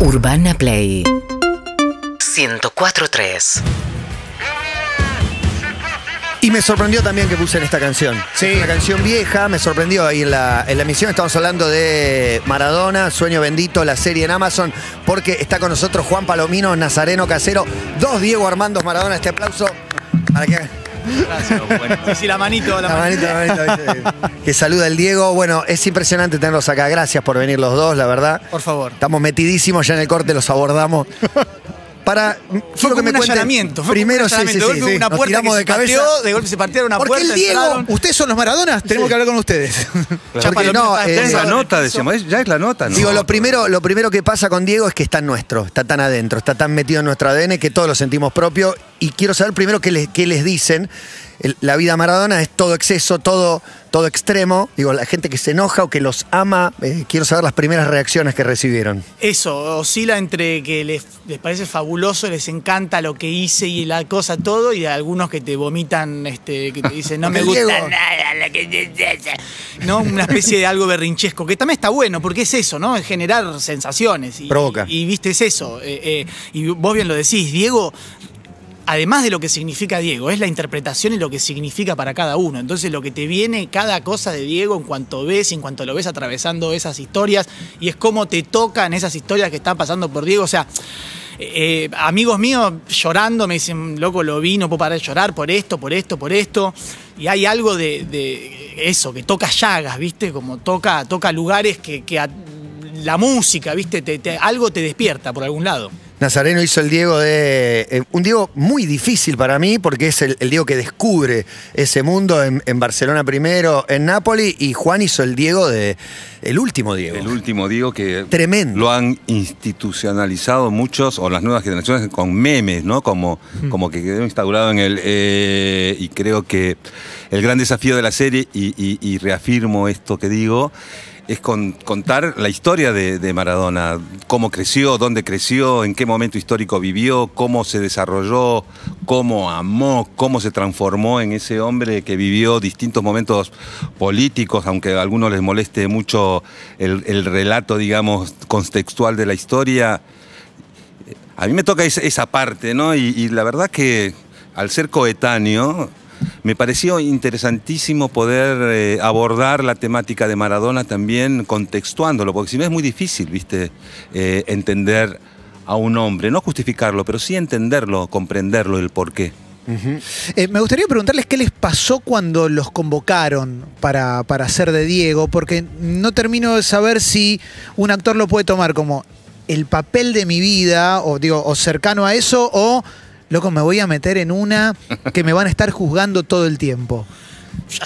Urbana Play 104.3 Y me sorprendió también que puse en esta canción. Sí. Es una canción vieja, me sorprendió ahí en la, en la emisión. Estamos hablando de Maradona, Sueño Bendito, la serie en Amazon, porque está con nosotros Juan Palomino, Nazareno Casero, dos Diego Armandos Maradona. Este aplauso para que. Gracias. Bueno, sí, sí, la manito, la, La manito, la manito, ¿viste? que saluda el Diego. Bueno, es impresionante tenerlos acá. Gracias por venir los dos, la verdad. Por favor. Estamos metidísimos, ya en el corte los abordamos. Para. Fue como un cuenten- allanamiento. Fue Primero, como un sí, allanamiento. sí, De golpe sí. una puerta que de se cabeza. pateó, de golpe se partieron una Porque puerta. el Diego- entraron. ¿Ustedes son los Maradonas? Tenemos que hablar con ustedes. Ya Porque no, estaba eh, Ya es la nota, decíamos, ya es la nota, ¿no? Digo, lo primero, lo primero que pasa con Diego es que está en nuestro, está tan adentro, está tan metido en nuestro ADN que todos lo sentimos propio. Y quiero saber primero qué les, qué les dicen. El- la vida Maradona es todo exceso, todo, todo extremo. Digo, la gente que se enoja o que los ama, eh, quiero saber las primeras reacciones que recibieron. Eso, oscila entre que les, les parece fabuloso, les encanta lo que hice y la cosa, todo, y algunos que te vomitan, este, que te dicen, no me gusta Diego- nada lo que dices". ¿no? Una especie de algo berrinchesco, que también está bueno, porque es eso, ¿no? Es generar sensaciones. Y, Provoca. Y, viste, es eso. eh, eh, y vos bien lo decís, Diego además de lo que significa Diego, es la interpretación y lo que significa para cada uno. Entonces lo que te viene cada cosa de Diego en cuanto ves, en cuanto lo ves atravesando esas historias, y es cómo te tocan esas historias que están pasando por Diego. O sea, eh, amigos míos llorando me dicen, loco, lo vi, no puedo parar de llorar por esto, por esto, por esto. Y hay algo de, eso, que toca llagas, ¿viste? Como toca, toca lugares que, la música, ¿viste? Te- te- algo te despierta por algún lado. Nazareno hizo el Diego de. eh, un Diego muy difícil para mí, porque es el, el Diego que descubre ese mundo en, en Barcelona primero, en Nápoles, y Juan hizo el Diego de. El último Diego. El último, digo, que Tremendo. lo han institucionalizado muchos, o las nuevas generaciones, con memes, ¿no? Como, como que quedó instaurado en el... eh, y creo que el gran desafío de la serie, y, y- y reafirmo esto que digo, es con- contar la historia de, Maradona, cómo creció, dónde creció, en qué momento histórico vivió, cómo se desarrolló, cómo amó, cómo se transformó en ese hombre que vivió distintos momentos políticos, aunque a algunos les moleste mucho el, el relato, digamos, contextual de la historia. A mí me toca esa, esa parte, ¿no? Y, y la verdad que al ser coetáneo, me pareció interesantísimo poder eh, abordar la temática de Maradona también contextuándolo, porque si no es muy difícil, ¿viste? Eh, entender a un hombre, no justificarlo, pero sí entenderlo, comprenderlo, el porqué. Eh, me gustaría preguntarles qué les pasó cuando los convocaron para, para hacer de Diego, porque no termino de saber si un actor lo puede tomar como el papel de mi vida, o digo, o cercano a eso, o loco, me voy a meter en una que me van a estar juzgando todo el tiempo.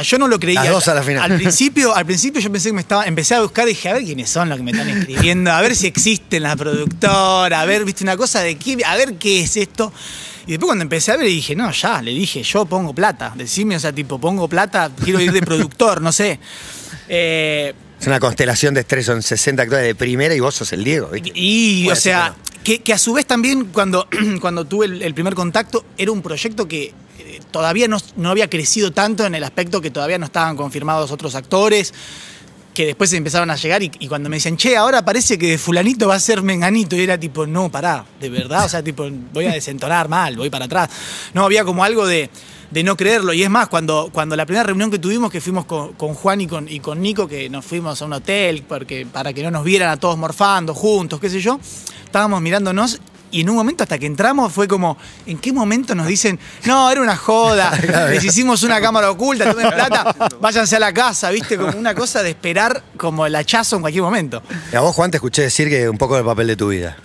Yo no lo creía. Las dos a la final. Al principio, al principio yo pensé que me estaba, empecé a buscar y dije, a ver quiénes son los que me están escribiendo, a ver si existe en la productora, a ver, viste, una cosa de qué, a ver qué es esto. Y después cuando empecé a ver dije, no, ya, le dije, yo pongo plata. Decime, o sea, tipo, pongo plata, quiero ir de productor, no sé. Eh, Es una constelación de estrés, son 60 actores de primera y vos sos el Diego. ¿viste? y, o sea, que, que a su vez también cuando, cuando tuve el, el primer contacto, era un proyecto que eh, todavía no, no había crecido tanto en el aspecto que todavía no estaban confirmados otros actores, que después se empezaron a llegar y, y cuando me decían, che, ahora parece que fulanito va a ser menganito, y era tipo, no, pará, de verdad, o sea, tipo, voy a desentonar mal, voy para atrás. No, había como algo de, de no creerlo. Y es más, cuando, cuando la primera reunión que tuvimos, que fuimos con, con Juan y con, y con Nico, que nos fuimos a un hotel porque, para que no nos vieran a todos morfando juntos, qué sé yo, estábamos mirándonos. Y en un momento, hasta que entramos, fue como, ¿en qué momento nos dicen, no, era una joda, les hicimos una cámara oculta, tomen plata, váyanse a la casa, ¿viste? Como una cosa de esperar como el hachazo en cualquier momento. Y a vos, Juan, te escuché decir que un poco del papel de tu vida.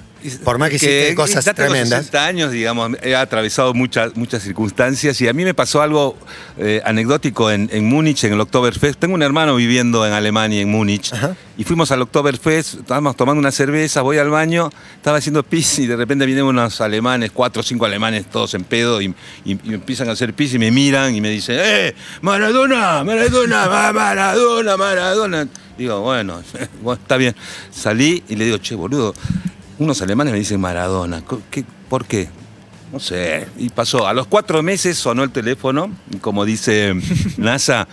Por más que hiciste cosas tremendas. 60 años, digamos, he atravesado muchas, muchas circunstancias y a mí me pasó algo eh, anecdótico en, en Múnich, en el Oktoberfest. Tengo un hermano viviendo en Alemania, en Múnich, Ajá. y fuimos al Oktoberfest, estábamos tomando una cerveza, voy al baño, estaba haciendo pis y de repente vienen unos alemanes, cuatro o cinco alemanes, todos en pedo, y, y- y empiezan a hacer pis y me miran y me dicen, ¡eh! ¡Maradona! ¡Maradona! ma- ¡Maradona! ¡Maradona! Digo, bueno, bueno, está bien. Salí y le digo, che, boludo, unos alemanes me dicen Maradona. ¿Qué, ¿Por qué? No sé. Y pasó. A los cuatro meses sonó el teléfono, y como dice NASA.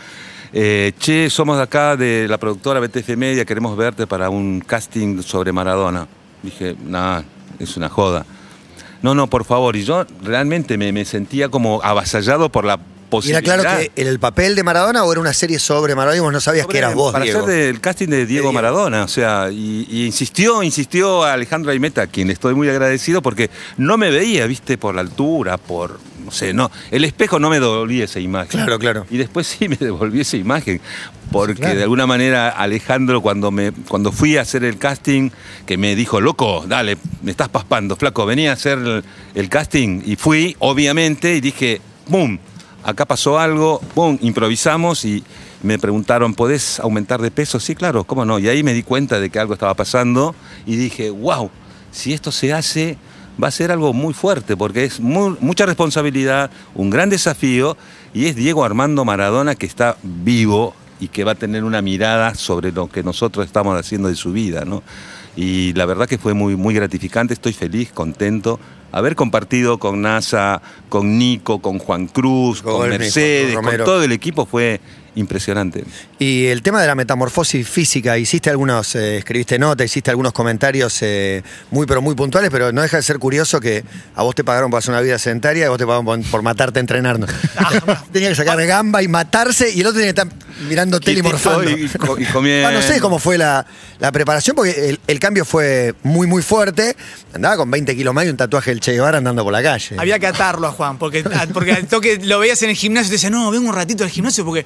eh, che, somos de acá de la productora BTF Media, queremos verte para un casting sobre Maradona. Dije, nada, es una joda. No, no, por favor. Y yo realmente me, me sentía como avasallado por la ¿Y era posibilidad. claro que era el papel de Maradona o era una serie sobre Maradona y vos no sabías que eras vos, Para Diego? hacer el casting de Diego, Diego. Maradona, o sea, y, y insistió, insistió a Alejandro Aimeta, a quien estoy muy agradecido, porque no me veía, viste, por la altura, por, no sé, no, el espejo no me devolvía esa imagen. Claro, claro. Y después sí me devolvió esa imagen, porque claro. de alguna manera Alejandro cuando me cuando fui a hacer el casting, que me dijo, loco, dale, me estás paspando, flaco, venía a hacer el, el casting, y fui, obviamente, y dije, ¡boom! Acá pasó algo, ¡boom! Improvisamos y me preguntaron, ¿podés aumentar de peso? Sí, claro, ¿cómo no? Y ahí me di cuenta de que algo estaba pasando y dije, wow, si esto se hace, va a ser algo muy fuerte, porque es mu- mucha responsabilidad, un gran desafío, y es Diego Armando Maradona que está vivo y que va a tener una mirada sobre lo que nosotros estamos haciendo de su vida, ¿no? Y la verdad que fue muy, muy gratificante, estoy feliz, contento. Haber compartido con NASA, con Nico, con Juan Cruz, con Golmi, Mercedes, con con todo el equipo fue impresionante. Y el tema de la metamorfosis física, hiciste algunos, eh, escribiste nota, hiciste algunos comentarios eh, muy pero muy puntuales, pero no deja de ser curioso que a vos te pagaron por hacer una vida sedentaria y a vos te pagaron por, por matarte entrenando. tenía que sacar gamba y matarse y el otro tenía que estar mirando tele y Quietito morfando. y- y co- y comiendo. Ah, no sé cómo fue la, la preparación, porque el, el cambio fue muy, muy fuerte. Andaba con 20 kilos más y un tatuaje del Che Guevara andando por la calle. Había que atarlo a Juan, porque, porque al toque lo veías en el gimnasio y te decía, no, vengo un ratito al gimnasio porque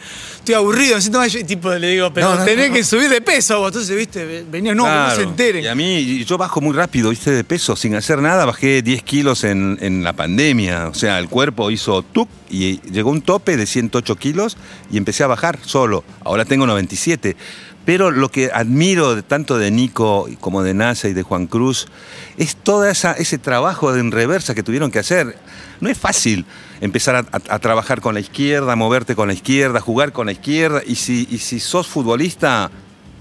estoy aburrido, me siento mal. Y tipo, le digo, pero No, no, tenés no. que subir de peso vos. Entonces, viste, venía, no, que no se Claro. enteren. Y a mí, yo bajo muy rápido, viste, de peso, sin hacer nada, bajé 10 kilos en, en la pandemia. O sea, el cuerpo hizo tuc y llegó un tope de 108 kilos y empecé a bajar solo. Ahora tengo 97. Pero lo que admiro tanto de Nico como de NASA y de Juan Cruz es todo esa, ese trabajo de en reversa que tuvieron que hacer. No es fácil empezar a, a- a trabajar con la izquierda, moverte con la izquierda, jugar con la izquierda. Y si, y si sos futbolista,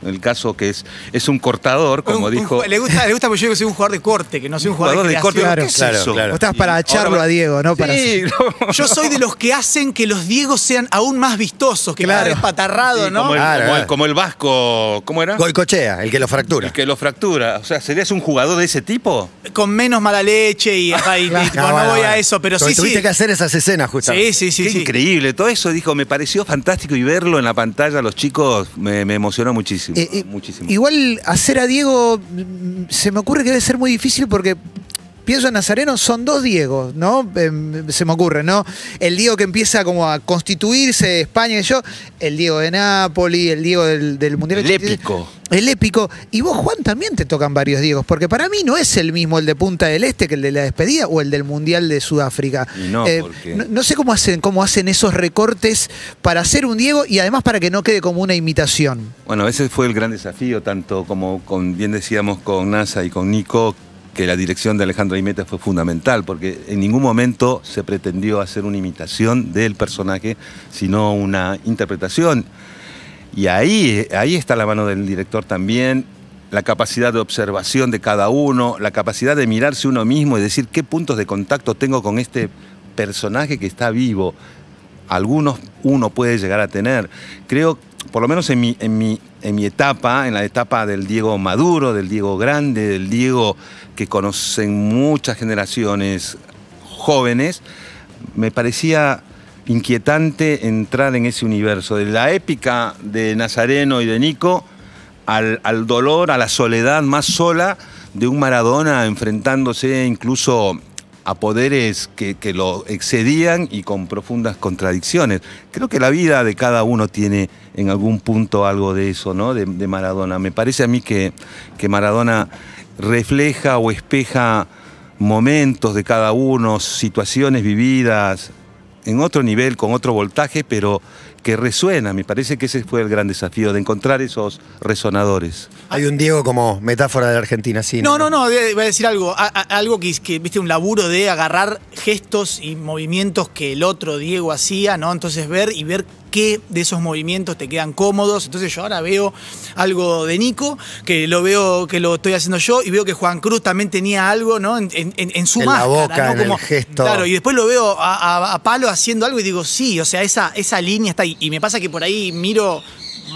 el caso que es, es un cortador, como Un- dijo. le, gusta, le gusta porque yo digo que soy un jugador de corte, que no soy un jugador, jugador de corte. Claro, ¿Qué es claro, eso? claro. Vos estás para echarlo a Diego, ¿no? Para Sí, no. Yo soy de los que hacen que los Diegos sean aún más vistosos, que Claro. cada vez patarrado, Sí, ¿no? como, el, Claro, como el- claro. como el vasco, ¿cómo era? Goicochea, el que lo fractura. El que lo fractura. O sea, ¿serías un jugador de ese tipo? Con menos mala leche y, y- y- No, voy a eso, pero Porque sí, Tuviste sí. que hacer esas escenas, justamente. Sí, sí, sí. Qué sí. increíble. Todo eso, dijo, me pareció fantástico y verlo en la pantalla, los chicos, me, me emocionó muchísimo. Eh, eh, muchísimo. Igual hacer a Diego mm, se me ocurre que debe ser muy difícil porque pienso en Nazareno, son dos Diegos, ¿no? Em, se me ocurre, ¿no? El Diego que empieza como a constituirse España y yo, el Diego de Nápoli, el Diego del, del Mundial. El 86. épico. El épico. Y vos, Juan, también te tocan varios Diegos, porque para mí no es el mismo el de Punta del Este que el de la despedida o el del Mundial de Sudáfrica. No, Eh, porque- no, no sé cómo hacen, cómo hacen esos recortes para hacer un Diego y además para que no quede como una imitación. Bueno, ese fue el gran desafío, tanto como con, bien decíamos con NASA y con Nico, que la dirección de Alejandro Aimeta fue fundamental, porque en ningún momento se pretendió hacer una imitación del personaje, sino una interpretación. Y ahí, ahí está la mano del director también, la capacidad de observación de cada uno, la capacidad de mirarse uno mismo y decir qué puntos de contacto tengo con este personaje que está vivo. Algunos uno puede llegar a tener. Creo, por lo menos en mi, en mi, en mi etapa, en la etapa del Diego maduro, del Diego grande, del Diego que conocen muchas generaciones jóvenes, me parecía inquietante entrar en ese universo, de la épica de Nazareno y de Nico al, al dolor, a la soledad más sola de un Maradona enfrentándose incluso a poderes que, que lo excedían y con profundas contradicciones. Creo que la vida de cada uno tiene en algún punto algo de eso, ¿no? De, de Maradona. Me parece a mí que, que Maradona refleja o espeja momentos de cada uno, situaciones vividas en otro nivel, con otro voltaje, pero que resuena. Me parece que ese fue el gran desafío, de encontrar esos resonadores. Hay un Diego como metáfora de la Argentina, sí. No, no, no, de- voy a decir algo. A- a- algo que, que, viste, un laburo de agarrar gestos y movimientos que el otro Diego hacía, ¿no? Entonces ver y ver qué de esos movimientos te quedan cómodos. Entonces yo ahora veo algo de Nico, que lo veo que lo estoy haciendo yo, y veo que Juan Cruz también tenía algo, ¿no? En, en- en- en su En la máscara, boca, ¿no? en el gesto. Claro, y después lo veo a, a- a Palo haciendo algo y digo, sí, o sea, esa, esa línea está ahí. Y me pasa que por ahí miro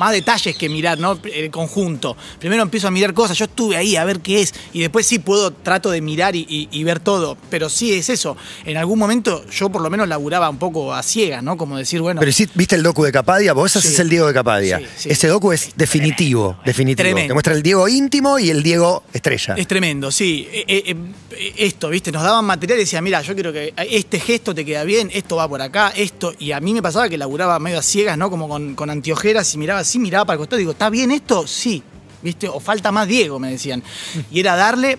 más detalles que mirar, ¿no? El conjunto. Primero empiezo a mirar cosas, yo estuve ahí a ver qué es, y después sí puedo, trato de mirar y, y- y ver todo. Pero sí es eso. En algún momento yo por lo menos laburaba un poco a ciegas, ¿no? Como decir, bueno. Pero sí, ¿viste el docu de Capadia? Vos haces Sí. el Diego de Capadia. Sí, sí. Ese docu es definitivo, Tremendo. definitivo. Tremendo. Te muestra el Diego íntimo y el Diego estrella. Es tremendo, sí. Eh, eh, eh, esto, ¿viste? Nos daban material y decían, mira, yo quiero que este gesto te queda bien, esto va por acá, esto. Y a mí me pasaba que laburaba medio a ciegas, ¿no? Como con, con anteojeras y miraba así, miraba para el costado y digo, ¿está bien esto? Sí. ¿Viste? O falta más Diego, me decían. Y era darle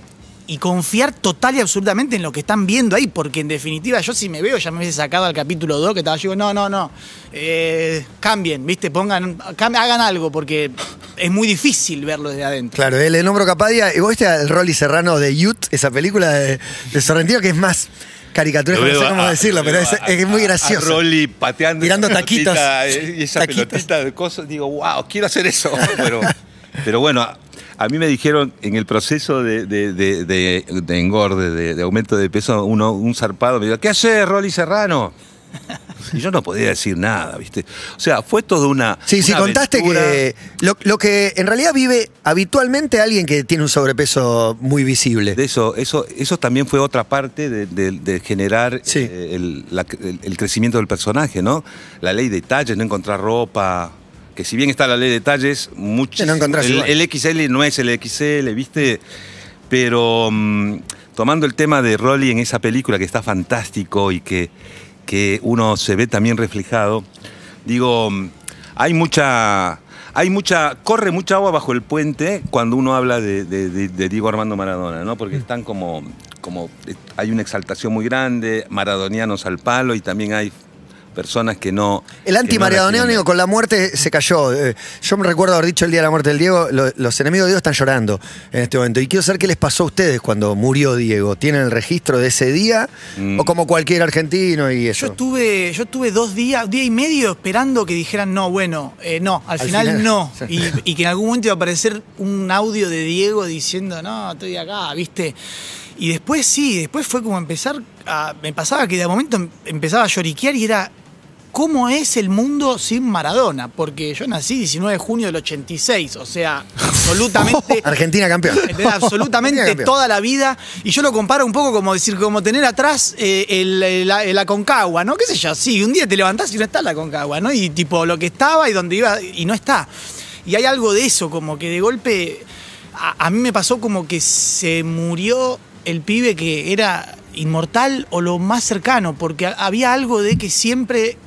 y confiar total y absolutamente en lo que están viendo ahí, porque en definitiva yo si me veo ya me hubiese sacado al capítulo 2 que estaba yo, no, no, no, eh, cambien, ¿viste? Pongan, hagan algo, porque es muy difícil verlo desde adentro. Claro, le nombro Capadia. ¿Y vos viste al Rolly Serrano de Youth, esa película de, de Sorrentino que es más caricaturesco, no sé cómo decirlo, pero es, es muy gracioso. Rolly pateando. Tirando taquitos. eh, Y esa Taquitos. pelotita de cosas. Digo, wow, quiero hacer eso. Pero, pero bueno, a, mí me dijeron en el proceso de, de- de- de- de engorde, de, de aumento de peso, uno, un zarpado me dijo, ¿qué haces, Rolly Serrano? Y yo no podía decir nada, ¿viste? O sea, fue toda una. Sí, sí, contaste aventura. que lo, lo que en realidad vive habitualmente alguien que tiene un sobrepeso muy visible. De eso, eso, eso también fue otra parte de, de- de generar Sí. eh, el, la- el- el crecimiento del personaje, ¿no? La ley de talles, no encontrar ropa. Que si bien está la ley de talles, mucho, Sí, no el, el XL no es el XL, ¿viste? Pero mm, tomando el tema de Rolly en esa película que está fantástico y que, que uno se ve también reflejado, digo, mm, hay mucha. Hay mucha, corre mucha agua bajo el puente cuando uno habla de, de- de- de Diego Armando Maradona, ¿no? Mm. Porque están como, como, hay una exaltación muy grande, maradonianos al palo y también hay personas que no. El entienden. con la muerte se cayó. Eh, Yo me recuerdo haber dicho el día de la muerte del Diego, lo- los enemigos de Diego están llorando en este momento. Y quiero saber qué les pasó a ustedes cuando murió Diego. ¿Tienen el registro de ese día? Mm. ¿O como cualquier argentino y eso? Yo estuve, yo estuve dos días, día y medio esperando que dijeran no, bueno, eh, no, al, Al final, final. no. Sí. Y, y que en algún momento iba a aparecer un audio de Diego diciendo, no, estoy acá, ¿viste? Y después sí, después fue como empezar a. Me pasaba que de momento em- empezaba a lloriquear y era. ¿Cómo es el mundo sin Maradona? Porque yo nací 19 de junio del 86, o sea, absolutamente. Argentina campeón. Absolutamente Argentina campeón. toda la vida. Y yo lo comparo un poco como decir, como tener atrás eh, el- el- la, la Concagua, ¿no? ¿Qué sé yo? Sí, un día te levantás y no está la Concagua, ¿no? Y tipo lo que estaba y donde iba y no está. Y hay algo de eso, como que de golpe. A, a mí me pasó como que se murió el pibe que era inmortal o lo más cercano, porque ha- había algo de que siempre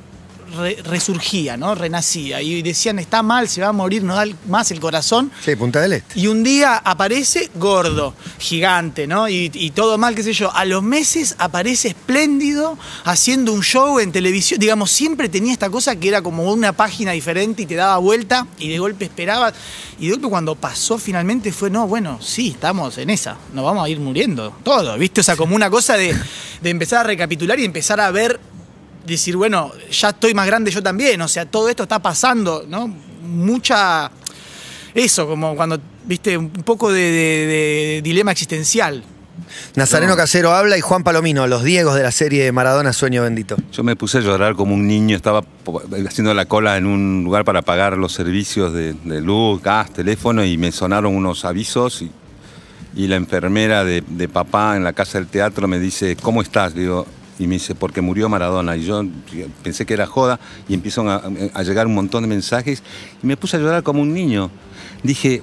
re- resurgía, ¿no? Renacía. Y decían, está mal, se va a morir, no da más el corazón. Sí, Punta del Este. Y un día aparece gordo, gigante, ¿no? Y, y todo mal, qué sé yo. A los meses aparece espléndido, haciendo un show en televisión. Digamos, siempre tenía esta cosa que era como una página diferente y te daba vuelta y de golpe esperabas. Y de golpe cuando pasó finalmente fue, no, bueno, sí, estamos en esa. Nos vamos a ir muriendo. Todo, ¿viste? O sea, como una cosa de, de empezar a recapitular y empezar a ver decir, bueno, ya estoy más grande yo también, o sea, todo esto está pasando, ¿no? Mucha. Eso, como cuando, viste, un poco de, de- de dilema existencial. Nazareno No. Casero habla y Juan Palomino, los Diegos de la serie de Maradona Sueño Bendito. Yo me puse a llorar como un niño, estaba haciendo la cola en un lugar para pagar los servicios de, de luz, gas, teléfono y me sonaron unos avisos y, y la enfermera de, de papá en la casa del teatro me dice, ¿cómo estás? Digo, y me dice, porque murió Maradona. Y yo pensé que era joda y empiezan a, llegar un montón de mensajes y me puse a llorar como un niño. Dije,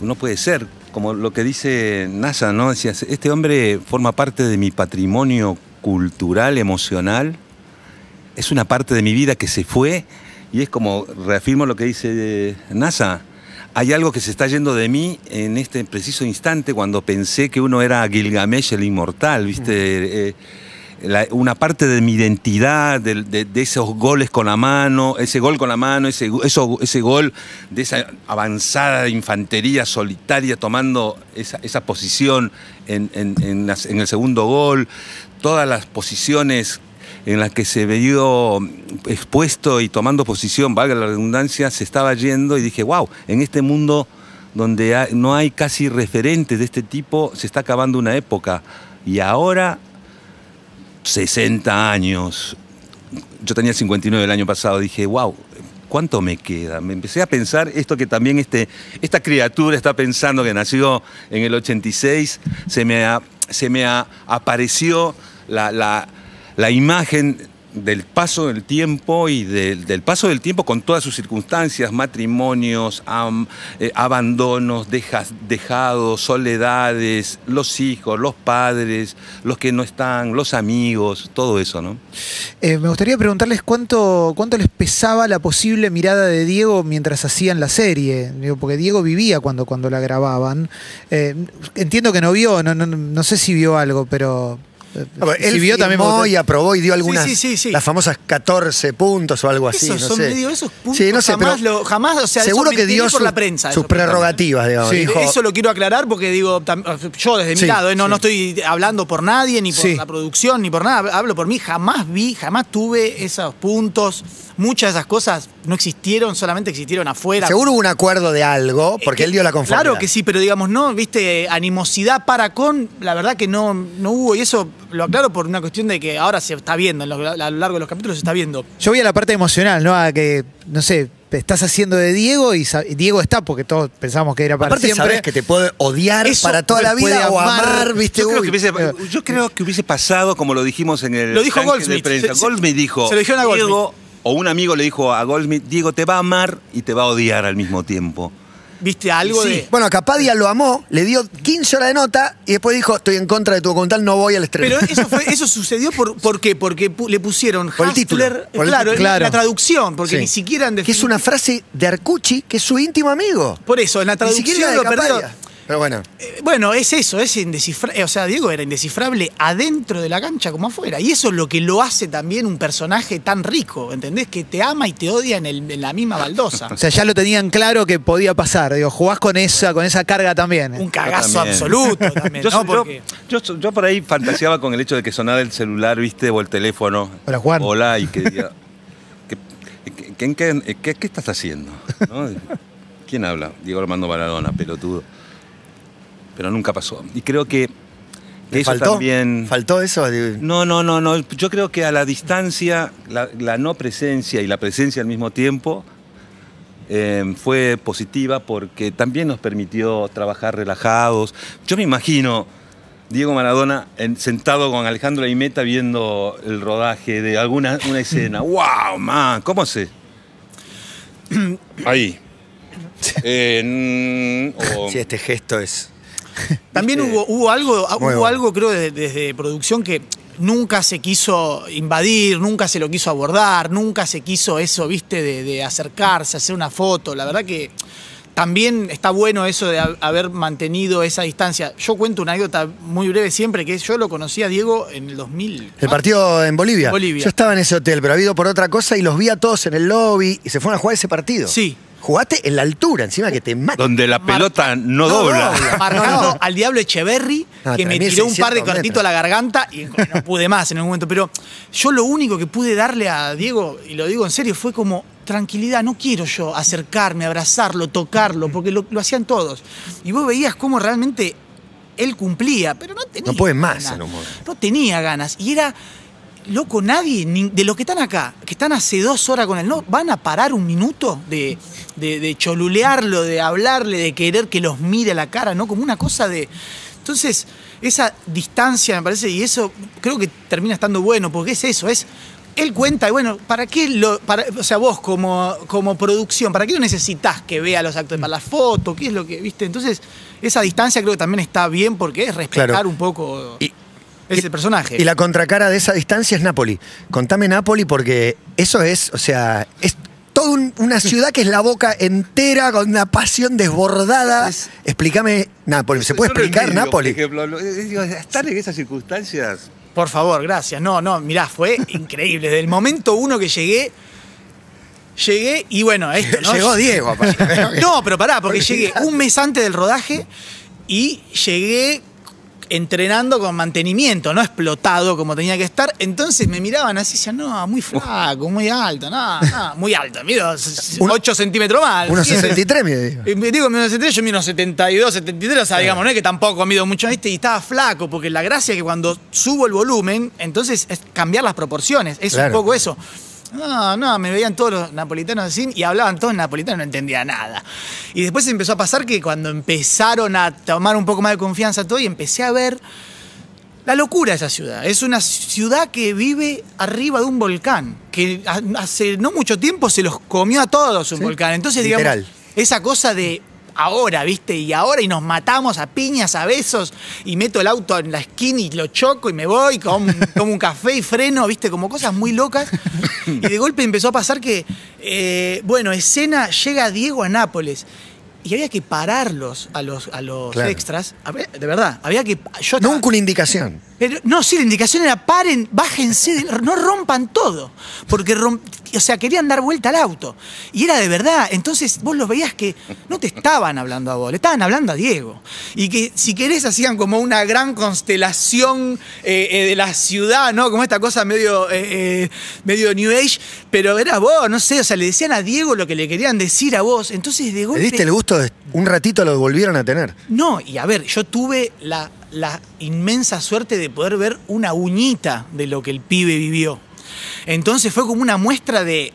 no puede ser. Como lo que dice NASA, ¿no? Decía, este hombre forma parte de mi patrimonio cultural, emocional. Es una parte de mi vida que se fue y es como, reafirmo lo que dice NASA. Hay algo que se está yendo de mí en este preciso instante cuando pensé que uno era Gilgamesh el inmortal, ¿viste? Eh, una parte de mi identidad, de, esos goles con la mano, ese gol con la mano, ese, ese gol de esa avanzada infantería solitaria tomando esa, esa posición en el segundo gol, todas las posiciones en las que se vio expuesto y tomando posición, valga la redundancia, se estaba yendo y dije, wow, en este mundo donde no hay casi referentes de este tipo, se está acabando una época. Y ahora 60 años. Yo tenía 59 el año pasado. Dije, wow, ¿cuánto me queda? Me empecé a pensar esto que también este, esta criatura está pensando que nació en el 86, se me, a- se me apareció la, la- la imagen del paso del tiempo y del, del paso del tiempo con todas sus circunstancias, matrimonios, eh, abandonos, dejados, soledades, los hijos, los padres, los que no están, los amigos, todo eso, ¿no? Eh, me gustaría preguntarles cuánto, cuánto les pesaba la posible mirada de Diego mientras hacían la serie. Porque Diego vivía cuando, cuando la grababan. Eh, entiendo que no vio, no, no, no sé si vio algo, pero. Si él vio también y aprobó y dio algunas, sí, sí, sí. las famosas 14 puntos o algo así. Esos no son sé. medio esos puntos. Sí, no sé, jamás, pero lo- jamás, o sea, eso seguro que dio por su- la prensa. sus prerrogativas, digamos. Dijo, Eso lo quiero aclarar porque digo, tam- yo desde mi lado, ¿eh? no, no estoy hablando por nadie, ni por la producción, ni por nada, hablo por mí, jamás vi, jamás tuve esos puntos, muchas de esas cosas no existieron, solamente existieron afuera. seguro hubo un acuerdo de algo, porque Eh, él dio la conformidad. Claro que sí, pero digamos, no, viste, animosidad para con, la verdad que no, no hubo, y eso lo aclaro por una cuestión de que ahora se está viendo, lo- a lo largo de los capítulos se está viendo. Yo voy a la parte emocional, ¿no? A que, no sé, estás haciendo de Diego y Diego está porque todos pensamos que era para Aparte siempre. sabes que te puede odiar Eso para toda la vida o amar. amar, viste. Yo creo, que hubiese, yo creo que hubiese pasado como lo dijimos en el Lo dijo Goldsmith. de prensa. Se- Goldsmith dijo, se lo dijeron a Goldsmith. Diego, o un amigo le dijo a Goldsmith, Diego te va a amar y te va a odiar al mismo tiempo. Viste, algo Sí. de... Bueno, Capadia lo amó, le dio 15 horas de nota y después dijo, estoy en contra de tu documental, no voy al estreno. Pero eso fue, eso sucedió por, ¿por qué? Porque pu- le pusieron Por el título, Hustler, por el claro, título. Claro. la traducción, porque Sí. ni siquiera en que es una frase de Arcucci, que es su íntimo amigo. Por eso, en la Ni traducción siquiera de lo Capadia. Pero bueno, Eh, Bueno, es eso, es indescifrable. O sea, Diego era indescifrable adentro de la cancha como afuera. Y eso es lo que lo hace también un personaje tan rico, ¿entendés? Que te ama y te odia en, el- en la misma baldosa. O sea, ya lo tenían claro que podía pasar. Digo, jugás con esa, con esa carga también. un cagazo también. absoluto también, Yo, ¿no? yo- Porque- yo- yo por ahí fantaseaba con el hecho de que sonara el celular, viste, o el teléfono. Hola, Juan. Hola, y que diga, ¿qué, qué- qué- qué- qué estás haciendo? ¿No? ¿Quién habla? Diego Armando Maradona, pelotudo. Pero nunca pasó. Y creo que, que ¿le eso faltó? también... ¿Faltó eso? No, no, no, no. Yo creo que a la distancia, la, la no presencia y la presencia al mismo tiempo eh, fue positiva porque también nos permitió trabajar relajados. Yo me imagino Diego Maradona en- sentado con Alejandro Aimeta viendo el rodaje de alguna una escena. ¡Wow, man! ¿Cómo se? Ahí. Eh, mm, o- Sí, este gesto es... También hubo, hubo algo, hubo bueno. algo creo de- desde producción que nunca se quiso invadir, nunca se lo quiso abordar, nunca se quiso eso, viste, de, de acercarse, hacer una foto. La verdad que también está bueno eso de ha- haber mantenido esa distancia. Yo cuento una anécdota muy breve siempre, que yo lo conocí a Diego en el 2000. El partido en Bolivia. Bolivia. Yo estaba en ese hotel, pero había ido por otra cosa y los vi a todos en el lobby y se fueron a jugar ese partido. Sí. Jugaste en la altura, encima que te mata. donde la pelota no, No dobla. no. al Diablo Echeverry, que me tiró un par de 3.600 cortitos a la garganta y no pude más en un momento. Pero yo lo único que pude darle a Diego, y lo digo en serio, fue como tranquilidad. No quiero yo acercarme, abrazarlo, tocarlo, porque lo, lo hacían todos. Y vos veías cómo realmente él cumplía, pero no tenía No puede más ganas. en un modo. No tenía ganas. Y era. Loco, nadie, ni- de los que están acá, que están hace dos horas con él, ¿no? ¿Van a parar un minuto de, de, de cholulearlo, de hablarle, de querer que los mire a la cara, ¿no? Como una cosa de. Entonces, esa distancia me parece, y eso creo que termina estando bueno, porque es eso, es. Él cuenta, y bueno, ¿para qué lo.? Para, o sea, vos como, como producción, ¿para qué lo necesitas que vea los actores? ¿Para la foto? ¿Qué es lo que.? ¿Viste? Entonces, esa distancia creo que también está bien porque es respetar Claro. un poco Y- ese personaje. Y la contracara de esa distancia es Nápoli. Contame Nápoli porque eso es, o sea, es toda un- una ciudad que es la boca entera con una pasión desbordada. Explícame Nápoli. ¿Se puede explicar envidio, Nápoli? Por ejemplo, Lo- digo, estar en esas circunstancias. Por favor, gracias. No, no, mirá, fue increíble. Desde el momento uno que llegué, llegué y bueno, esto, ¿no? Llegó Diego. No, pero pará, porque llegué un mes antes del rodaje y llegué entrenando con mantenimiento, no explotado como tenía que estar. Entonces me miraban así y decían, no, muy flaco, muy alto, no, no, muy alto, mido Un- 8 centímetros más. Unos siete. 63, me digo. Eh, me Digo, mido 73, yo mido unos 72, 73, o sea, digamos, no es que tampoco mido mucho, ¿viste? Y estaba flaco, porque la gracia es que cuando subo el volumen, entonces es cambiar las proporciones, es Claro. un poco eso. No, no, me veían todos los napolitanos así y hablaban todos en napolitano, no entendía nada. Y después empezó a pasar que cuando empezaron a tomar un poco más de confianza todo y empecé a ver la locura de esa ciudad. Es una ciudad que vive arriba de un volcán, que ha- hace no mucho tiempo se los comió a todos un Sí, volcán. Entonces, literal. digamos, esa cosa de ahora, ¿viste? Y ahora y nos matamos a piñas, a besos, y meto el auto en la esquina y lo choco y me voy, como, como un café y freno, ¿viste? Como cosas muy locas. Y de golpe empezó a pasar que, eh, bueno, escena, llega Diego a Nápoles. Y había que pararlos a los, a los Claro. extras. De verdad, había que. Yo estaba- Nunca una indicación. pero, no, sí, la indicación era paren, bájense, no rompan todo. Porque, rom- o sea, querían dar vuelta al auto. Y era de verdad. Entonces vos los veías que no te estaban hablando a vos, le estaban hablando a Diego. Y que si querés hacían como una gran constelación eh, eh, de la ciudad, ¿no? Como esta cosa medio, eh, medio New Age. Pero era vos, no sé, o sea, le decían a Diego lo que le querían decir a vos. Entonces de ¿Le golpe. diste el gusto? de- un ratito lo volvieron a tener. No, y a ver, yo tuve la, la inmensa suerte de poder ver una uñita de lo que el pibe vivió. Entonces fue como una muestra de,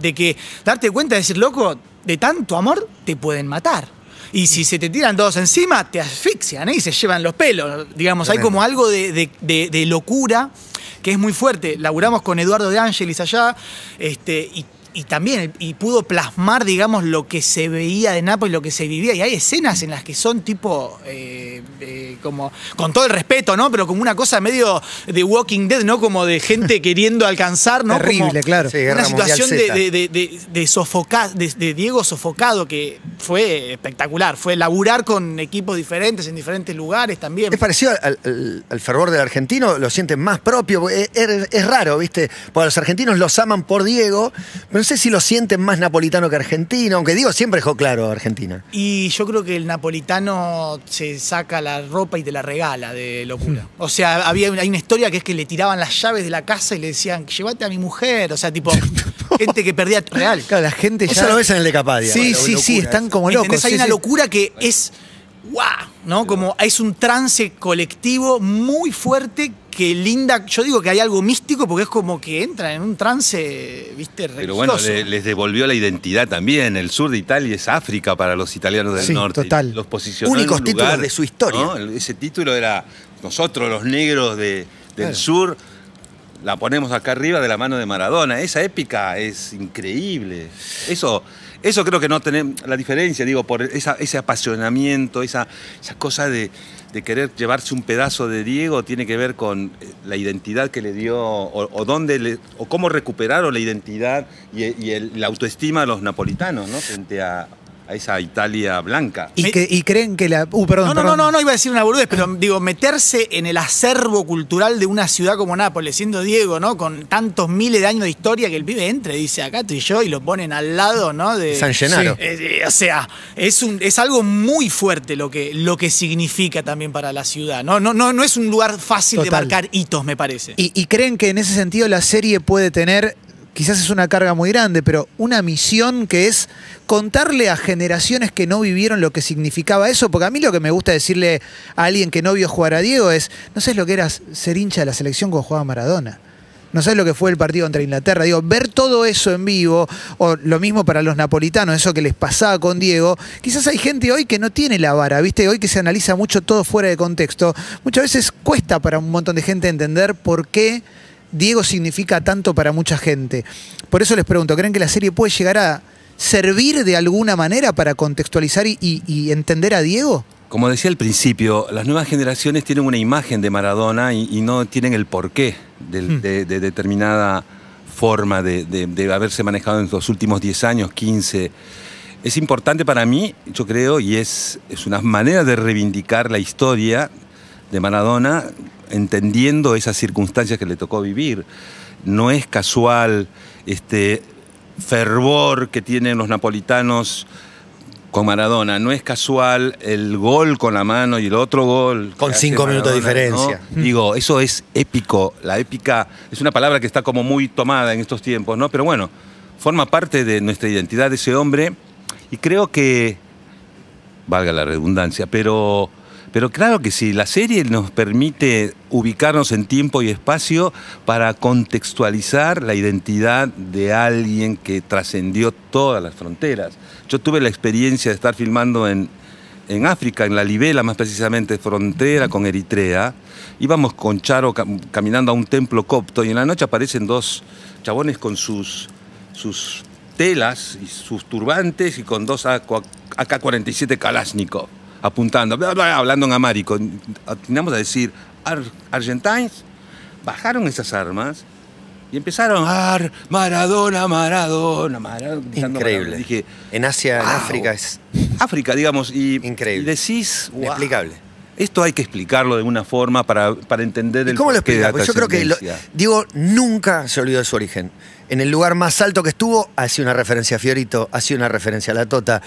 de que darte cuenta de decir, loco, de tanto amor te pueden matar. Y si se te tiran todos encima, te asfixian ¿eh? y se llevan los pelos. Digamos, hay como algo de, de- de- de locura que es muy fuerte. Laburamos con Eduardo de Ángelis allá, este, y, y también y pudo plasmar, digamos, lo que se veía de Nápoles, lo que se vivía. Y hay escenas en las que son tipo, eh, eh, como, con todo el respeto, ¿no? Pero como una cosa medio de Walking Dead, ¿no? Como de gente queriendo alcanzar, ¿no? Terrible, Como claro. Sí, Una situación de, de, de, de- sofoca- Diego sofocado que fue espectacular. Fue laburar con equipos diferentes en diferentes lugares también. Es parecido al, al- al fervor del argentino, lo sienten más propio. Es, es- es raro, ¿viste? Porque los argentinos los aman por Diego, pero sé si lo sienten más napolitano que argentino, aunque Diego siempre dejó claro a Argentina. Y yo creo que el napolitano se saca la ropa y te la regala de locura. O sea, había una, hay una historia que es que le tiraban las llaves de la casa y le decían, llévate a mi mujer. O sea, tipo, gente que perdía real. Claro, la gente ya. Eso lo ves en el de Capadia. Sí, sí, locura sí, están como ¿Me locos. entendés? Hay sí, una sí. locura que es ¡guau! ¿no? Como es un trance colectivo muy fuerte que linda. Yo digo que hay algo místico porque es como que entran en un trance, ¿viste? Pero bueno, le- les devolvió la identidad también. El sur de Italia es África para los italianos del Sí, norte. total. Los posicionó Únicos en un títulos lugar, de su historia. Ese título era nosotros, los negros de- del Claro. sur, la ponemos acá arriba de la mano de Maradona. Esa épica es increíble. Eso, eso creo que no tenemos la diferencia, digo, por esa- ese apasionamiento, esa, esa cosa de, de querer llevarse un pedazo de Diego tiene que ver con eh, la identidad que le dio o, dónde le- o cómo recuperaron la identidad y, y el- la autoestima de los napolitanos, ¿no? Frente a, a esa Italia blanca. Y, que- y creen que la. Uh, perdón. No, no, perdón. no, no, no iba a decir una boludez, pero digo, meterse en el acervo cultural de una ciudad como Nápoles, siendo Diego, ¿no? Con tantos miles de años de historia que el pibe entra y dice, acá estoy yo, y lo ponen al lado, ¿no? De, San Gennaro. Eh, eh, o sea, es, un, es algo muy fuerte lo que, lo que significa también para la ciudad, ¿no? No, no, no es un lugar fácil de marcar hitos, me parece. Y, y creen que en ese sentido la serie puede tener, quizás es una carga muy grande, pero una misión que es contarle a generaciones que no vivieron lo que significaba eso, porque a mí lo que me gusta decirle a alguien que no vio jugar a Diego es, no sabes lo que era ser hincha de la selección cuando jugaba Maradona. No sabes lo que fue el partido contra Inglaterra. Digo, ver todo eso en vivo, o lo mismo para los napolitanos, eso que les pasaba con Diego. Quizás hay gente hoy que no tiene la vara, ¿viste? Hoy que se analiza mucho todo fuera de contexto. Muchas veces cuesta para un montón de gente entender por qué Diego significa tanto para mucha gente. Por eso les pregunto, ¿creen que la serie puede llegar a servir de alguna manera para contextualizar y, y- y entender a Diego? Como decía al principio, las nuevas generaciones tienen una imagen de Maradona y, y no tienen el porqué del- de, de determinada forma de, de- de haberse manejado en los últimos 10 años, 15. Es importante para mí, yo creo, y es, es una manera de reivindicar la historia de Maradona, entendiendo esas circunstancias que le tocó vivir. No es casual este fervor que tienen los napolitanos con Maradona. No es casual el gol con la mano y el otro gol. Con cinco minutos de diferencia. ¿no? Digo, eso es épico. La épica es una palabra que está como muy tomada en estos tiempos, ¿no? Pero bueno, forma parte de nuestra identidad ese hombre y creo que, valga la redundancia, pero, Pero claro que sí, la serie nos permite ubicarnos en tiempo y espacio para contextualizar la identidad de alguien que trascendió todas las fronteras. Yo tuve la experiencia de estar filmando en, en África, en la Libela más precisamente, frontera con Eritrea. Íbamos con Charo cam- caminando a un templo copto y en la noche aparecen dos chabones con sus, sus telas y sus turbantes y con dos AK-47 Kalashnikov apuntando, bla, bla, hablando en amárico. Atinamos a decir, "Ar- Argentines, bajaron esas armas y empezaron, Ar, Maradona, Maradona, Maradona. Increíble. Maradona. Dije, En Asia, en. África es África, digamos, y, Increíble. y decís, wow, inexplicable. Esto hay que explicarlo de una forma para, para entender ¿Y el cómo lo porqué de explica? la Porque yo creo que lo-. Diego nunca se olvidó de su origen. En el lugar más alto que estuvo, hacía una referencia a Fiorito, hacía una referencia a la Tota.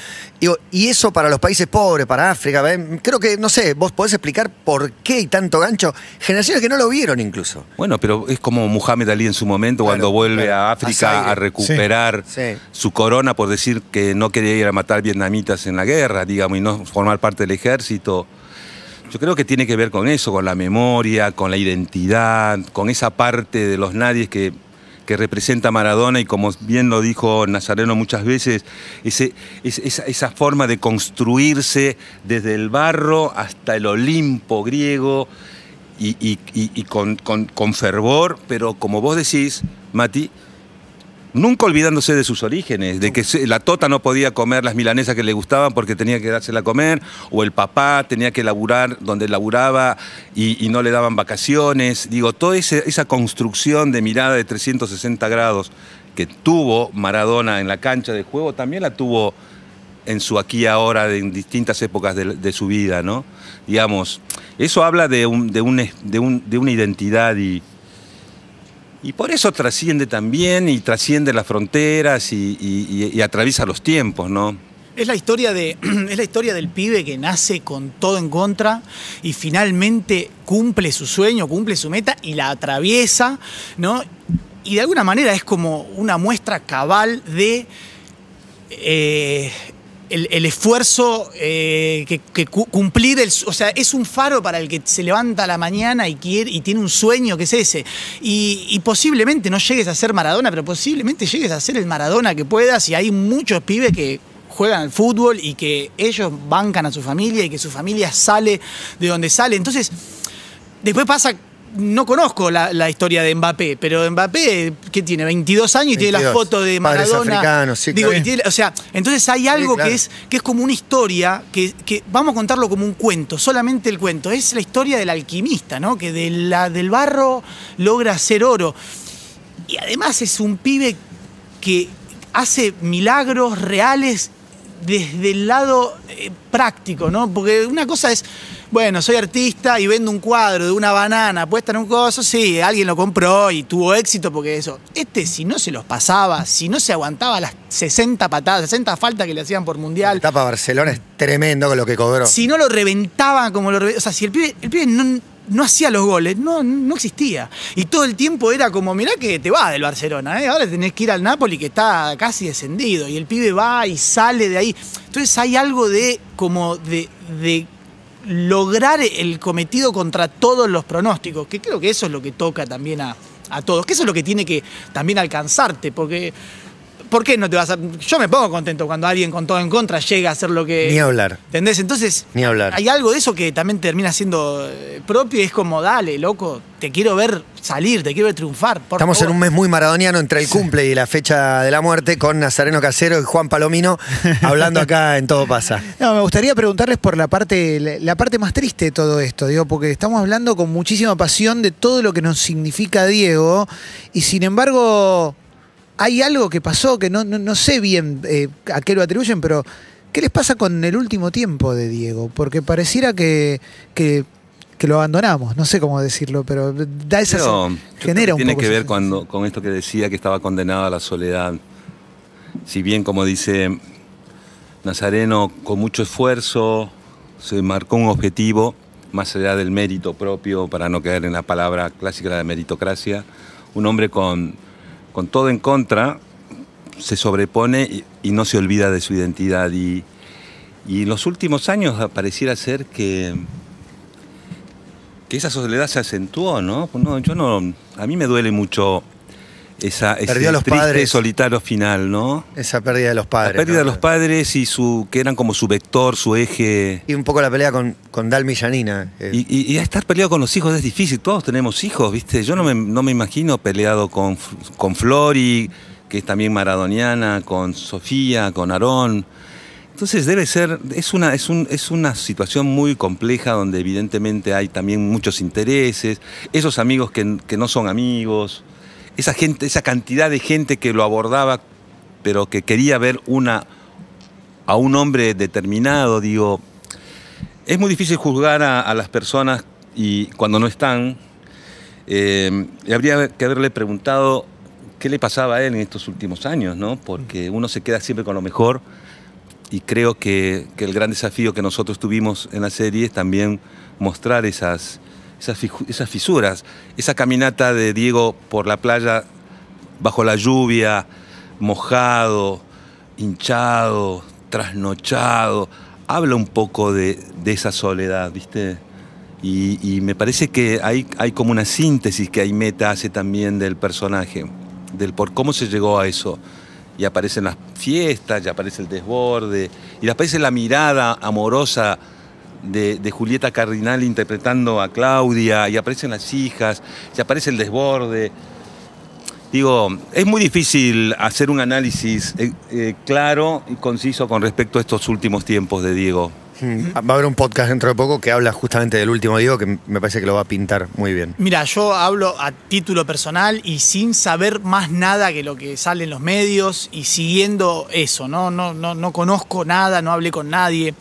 Y eso para los países pobres, para África, ¿ven? creo que, no sé, vos podés explicar por qué hay tanto gancho. Generaciones que no lo vieron incluso. Bueno, pero es como Muhammad Ali en su momento, Claro, cuando vuelve claro. a África a recuperar Sí. Sí. su corona por decir que no quería ir a matar vietnamitas en la guerra, digamos, y no formar parte del ejército. Yo creo que tiene que ver con eso, con la memoria, con la identidad, con esa parte de los nadies que, que representa Maradona y como bien lo dijo Nazareno muchas veces, ese, es- esa, esa forma de construirse desde el barro hasta el Olimpo griego y- y con, con- con fervor, pero como vos decís, Mati, nunca olvidándose de sus orígenes, de que la tota no podía comer las milanesas que le gustaban porque tenía que dársela a comer, o el papá tenía que laburar donde laburaba y, no le daban vacaciones. Digo, toda esa construcción de mirada de 360 grados que tuvo Maradona en la cancha de juego, también la tuvo en su aquí ahora, en distintas épocas de, de su vida, ¿no? Digamos, eso habla de, un- de, un de un- de una identidad y, y por eso trasciende también y trasciende las fronteras y, atraviesa los tiempos, ¿no? Es la historia de es la historia del pibe que nace con todo en contra y finalmente cumple su sueño, cumple su meta y la atraviesa, ¿no? Y de alguna manera es como una muestra cabal de eh, el, el esfuerzo eh, que, que cu- cumplir el, o sea, es un faro para el que se levanta a la mañana y quiere y tiene un sueño que es ese. Y, y posiblemente no llegues a ser Maradona, pero posiblemente llegues a ser el Maradona que puedas. Y hay muchos pibes que juegan al fútbol y que ellos bancan a su familia y que su familia sale de donde sale. Entonces, después pasa. No conozco la, la historia de Mbappé, pero Mbappé, que tiene 22 años y tiene la 22. foto de Maradona. sí, Digo, claro. y tiene- o sea, entonces hay algo claro. que es que es como una historia que, que vamos a contarlo como un cuento, solamente el cuento. Es la historia del alquimista, ¿no? Que de la, del barro logra hacer oro. Y además es un pibe que hace milagros reales desde el lado eh, práctico, ¿no? Porque una cosa es, bueno, soy artista y vendo un cuadro de una banana puesta en un coso, sí, alguien lo compró y tuvo éxito porque eso. Este, si no se los pasaba, si no se aguantaba las 60 patadas, 60 faltas que le hacían por La mundial, etapa Barcelona es tremendo con lo que cobró. si no lo reventaban como lo reven- O sea, si el pibe, el pibe no, no hacía los goles, no, no existía. Y todo el tiempo era como, mirá que te va del Barcelona, ¿eh? ahora tenés que ir al Napoli que está casi descendido. Y el pibe va y sale de ahí. Entonces hay algo de como de, de lograr el cometido contra todos los pronósticos, que creo que eso es lo que toca también a, a todos, que eso es lo que tiene que también alcanzarte, porque... ¿Por qué no te vas a.? Yo me pongo contento cuando alguien con todo en contra llega a hacer lo que. Ni hablar. ¿Entendés? Entonces, Ni hablar. hay algo de eso que también termina siendo eh, propio y es como, dale, loco, te quiero ver salir, te quiero ver triunfar. por Estamos en un mes muy maradoniano entre el cumple y la fecha de la muerte con Nazareno Casero y Juan Palomino hablando acá en Todo Pasa. No, me gustaría preguntarles por la parte, la parte más triste de todo esto, digo, porque estamos hablando con muchísima pasión de todo lo que nos significa Diego, y sin embargo, hay algo que pasó que no, no, no sé bien eh, a qué lo atribuyen, pero ¿qué les pasa con el último tiempo de Diego? Porque pareciera que, que, que lo abandonamos, no sé cómo decirlo, pero da esa yo genera un tiene poco que ver cuando, con esto que decía que estaba condenado a la soledad. Si bien, como dice Nazareno, con mucho esfuerzo se marcó un objetivo, más allá del mérito propio, para no caer en la palabra clásica de la meritocracia, un hombre con, con todo en contra se sobrepone y, no se olvida de su identidad. Y, y en los últimos años pareciera ser que que esa soledad se acentuó, ¿no? Pues no, yo no, a mí me duele mucho esa, ese Perdió a los triste padres. solitario final, ¿no? Esa pérdida de los padres. la pérdida ¿no? de los padres y su, que eran como su vector, su eje. Y un poco la pelea con, con Dalmi y Janina. eh, Y, y- y estar peleado con los hijos es difícil, todos tenemos hijos, ¿viste? Yo no me, no me imagino peleado con, con Flori, que es también maradoniana, con Sofía, con Aarón. Entonces debe ser, es una, es, un, es una situación muy compleja donde evidentemente hay también muchos intereses, esos amigos que, que no son amigos, esa gente, esa cantidad de gente que lo abordaba, pero que quería ver una, a un hombre determinado, digo, es muy difícil juzgar a, las personas y cuando no están. Eh, habría que haberle preguntado qué le pasaba a él en estos últimos años, ¿no? Porque uno se queda siempre con lo mejor y creo que, que el gran desafío que nosotros tuvimos en la serie es también mostrar esas, esas, esas fisuras, esa caminata de Diego por la playa bajo la lluvia, mojado, hinchado, trasnochado, habla un poco de, de esa soledad, ¿viste? Y, y me parece que hay, hay como una síntesis que Aimeta hace también del personaje, del por cómo se llegó a eso. Y aparecen las fiestas, y aparece el desborde, y aparece la mirada amorosa de, de Julieta Cardinal interpretando a Claudia, y aparecen las hijas, y aparece el desborde. Digo, es muy difícil hacer un análisis eh, eh, claro y conciso con respecto a estos últimos tiempos de Diego. mm, Va a haber un podcast dentro de poco que habla justamente del último Diego, que me parece que lo va a pintar muy bien. Mira, yo hablo a título personal y sin saber más nada que lo que sale en los medios y siguiendo eso, ¿no? No, no, no conozco nada, no hablé con nadie.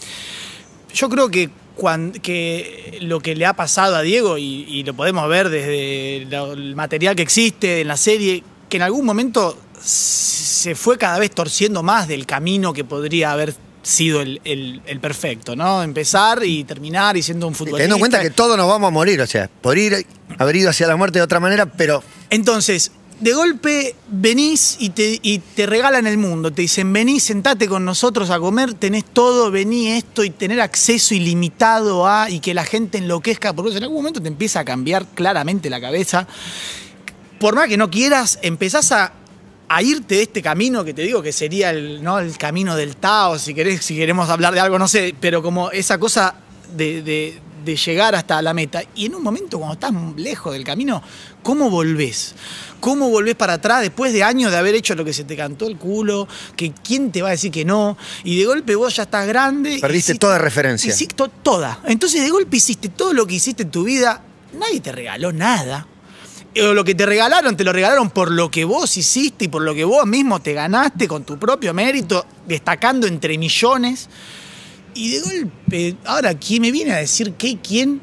Yo creo que, cuan- que lo que le ha pasado a Diego, y, y lo podemos ver desde lo- el material que existe en la serie, que en algún momento se fue cada vez torciendo más del camino que podría haber sido el, el- el perfecto, ¿no? Empezar y terminar y siendo un futbolista. Teniendo en cuenta que todos nos vamos a morir, o sea, podría ir, haber ido hacia la muerte de otra manera, pero Entonces, de golpe venís y te, regalan el mundo. Te dicen, vení, sentate con nosotros a comer, tenés todo, vení esto y tener acceso ilimitado a y que la gente enloquezca. Porque en algún momento te empieza a cambiar claramente la cabeza. Por más que no quieras, empezás a, irte de este camino que te digo que sería el, ¿no? el camino del Tao, si, si queremos hablar de algo, no sé, pero como esa cosa de, de- de llegar hasta la meta. Y en un momento, cuando estás lejos del camino, ¿cómo volvés? ¿Cómo volvés para atrás después de años de haber hecho lo que se te cantó el culo? Que quién te va a decir que no? Y de golpe vos ya estás grande. Perdiste hiciste- toda referencia. hici- to- toda. Entonces de golpe hiciste todo lo que hiciste en tu vida. Nadie te regaló nada. O lo que te regalaron, te lo regalaron por lo que vos hiciste y por lo que vos mismo te ganaste con tu propio mérito, destacando entre millones. Y de golpe, ahora, ¿quién me viene a decir qué, quién?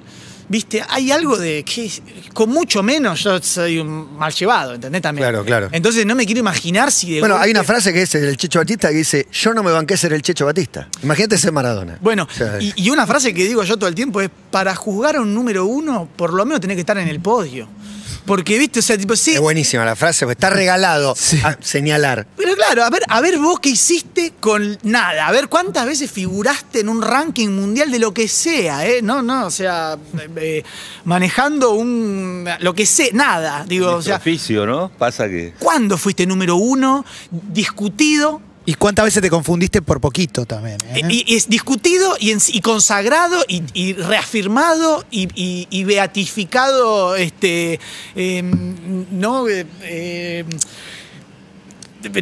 Viste, hay algo de que con mucho menos yo soy un mal llevado, ¿entendés? También. Claro, claro. Entonces no me quiero imaginar si de bueno, hay una frase que es del Checho Batista que dice, yo no me banqué ser el Checho Batista. Imagínate ser Maradona. Bueno, O sea, y, y una frase que digo yo todo el tiempo es, para juzgar a un número uno, por lo menos tenés que estar en el podio. Porque, viste, o sea, tipo, sí, es buenísima la frase, porque está regalado Sí. a señalar. Pero claro, a ver, a ver vos qué hiciste con nada. A ver cuántas veces figuraste en un ranking mundial de lo que sea, ¿eh? No, no, o sea, eh, eh, manejando un. lo que sea, nada. Digo, o sea, oficio, ¿no? Pasa que... ¿cuándo fuiste número uno? Discutido. ¿Y cuántas veces te confundiste por poquito también? eh? Y, y es discutido y, en- y consagrado y, y reafirmado y, beatificado, este, eh, no, eh,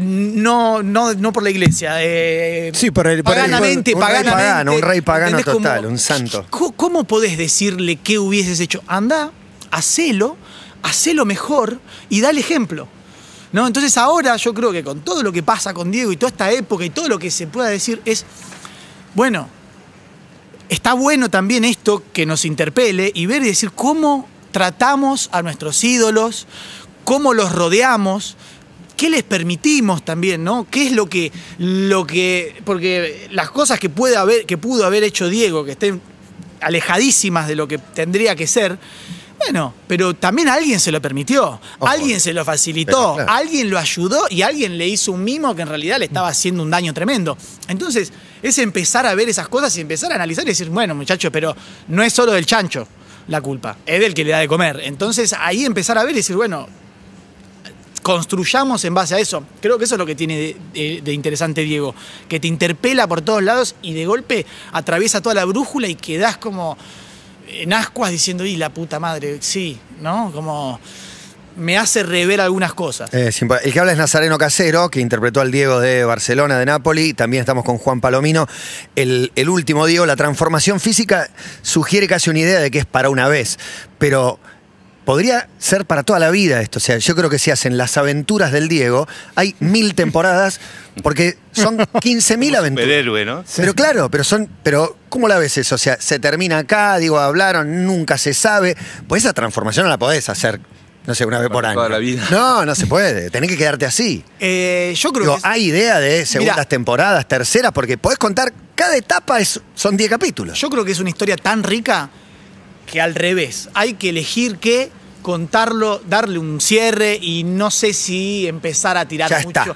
no, no, no por la iglesia. eh, Sí, por el- por el- paganamente, un rey pagano, un rey pagano total, un santo. ¿Cómo, podés decirle qué hubieses hecho? Anda, hacelo, hacelo mejor y dale ejemplo. ¿No? Entonces ahora yo creo que con todo lo que pasa con Diego y toda esta época y todo lo que se pueda decir es, bueno, está bueno también esto que nos interpele y ver y decir cómo tratamos a nuestros ídolos, cómo los rodeamos, qué les permitimos también, ¿no? ¿Qué es lo que, lo que, porque las cosas que puede haber, que pudo haber hecho Diego, que estén alejadísimas de lo que tendría que ser. Bueno, pero también alguien se lo permitió, Ojo. alguien se lo facilitó, claro. alguien lo ayudó y alguien le hizo un mimo que en realidad le estaba haciendo un daño tremendo. Entonces, es empezar a ver esas cosas y empezar a analizar y decir, bueno, muchachos, pero no es solo del chancho. la culpa, es del que le da de comer. Entonces ahí empezar a ver y decir, bueno, construyamos en base a eso. Creo que eso es lo que tiene de, de- de interesante Diego, que te interpela por todos lados y de golpe atraviesa toda la brújula y quedás como en ascuas diciendo, y la puta madre, sí, ¿no? Como me hace rever algunas cosas. Eh, el que habla es Nazareno Casero, que interpretó al Diego de Barcelona, de Napoli. También estamos con Juan Palomino. El, el último Diego, la transformación física sugiere casi una idea de que es para una vez, pero podría ser para toda la vida esto. O sea, yo creo que si hacen las aventuras del Diego, hay mil temporadas, porque son 15.000 aventuras. Superhéroe, ¿no? Pero claro, pero son, pero ¿cómo la ves eso? O sea, se termina acá, digo, hablaron, nunca se sabe. Pues esa transformación no la podés hacer, no sé, una vez por año. toda la vida. No, no se puede. Tenés que quedarte así. Eh, yo creo Digo, que hay idea de segundas temporadas, terceras, porque podés contar, cada etapa es, son 10 capítulos. Yo creo que es una historia tan rica que al revés, hay que elegir qué contarlo, darle un cierre y no sé si empezar a tirar Ya mucho. está.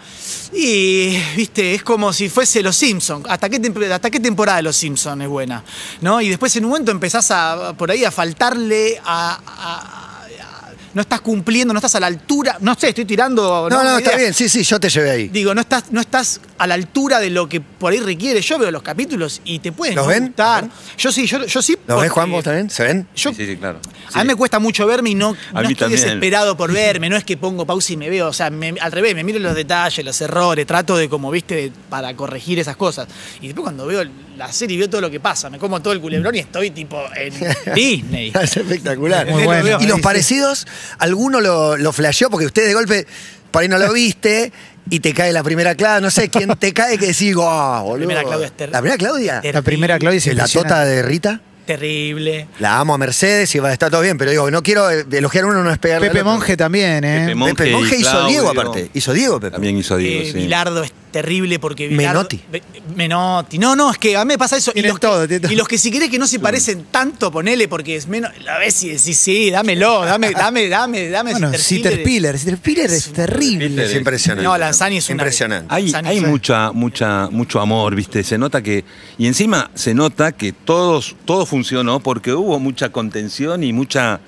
Y, viste, es como si fuese Los Simpsons. ¿Hasta qué, ¿Hasta qué temporada de Los Simpsons es buena? ¿No? Y después en un momento empezás a, por ahí a faltarle a- no estás cumpliendo, no estás a la altura. No sé, estoy tirando. No, no, está bien, sí, sí, yo te llevé ahí. Digo, no estás, no estás a la altura de lo que por ahí requiere. Yo veo los capítulos y te pueden ¿Los ven? ¿Los Yo sí, yo, yo sí. ¿Lo ves, porque Juan, vos también? ¿Se ven? Yo, Sí, sí, sí, claro. A mí me cuesta mucho verme y no, estoy también. desesperado por verme. No es que pongo pausa y me veo. O sea, me- al revés, me miro los detalles, los errores, trato de, como viste, de- para corregir esas cosas. Y después cuando veo la serie y veo todo lo que pasa, me como todo el culebrón y estoy tipo en Disney. es espectacular. Muy ¿Y bueno. los Sí, sí. parecidos? ¿Alguno lo, lo flasheó? Porque usted de golpe, por ahí no lo viste, y te cae la primera Claudia. No sé, ¿quién te cae que decís, oh, boludo? primera Claudia es ¿La primera Claudia? La primera Claudia es ¿La tota de Rita? Terrible. La amo a Mercedes y va a estar todo bien, pero digo, no quiero eh, elogiar a uno, no es pegarle Pepe. Monje también, ¿eh? Pepe Monje. Pepe Monje y hizo Claudio. Diego aparte. Hizo Diego, Pepe. También hizo Diego, Eh, sí. Bilardo es terrible porque Bilardo- Menotti. Be- Menotti. No, no, es que a mí me pasa eso. Y los, que, todo, tienen todo. y los que si querés que no se parecen tanto, ponele, porque es menos. La ves y decís, sí, dámelo, dame, dame, dame, dame. Bueno, Sitter. Piller. Sitter Piller es terrible. Es impresionante. No, Lanzani es una- Impresionante. Hay, Lanzani hay mucha, mucha, mucho amor, ¿viste? Se nota que. Y encima se nota que todos, todo funcionó porque hubo mucha contención y mucha,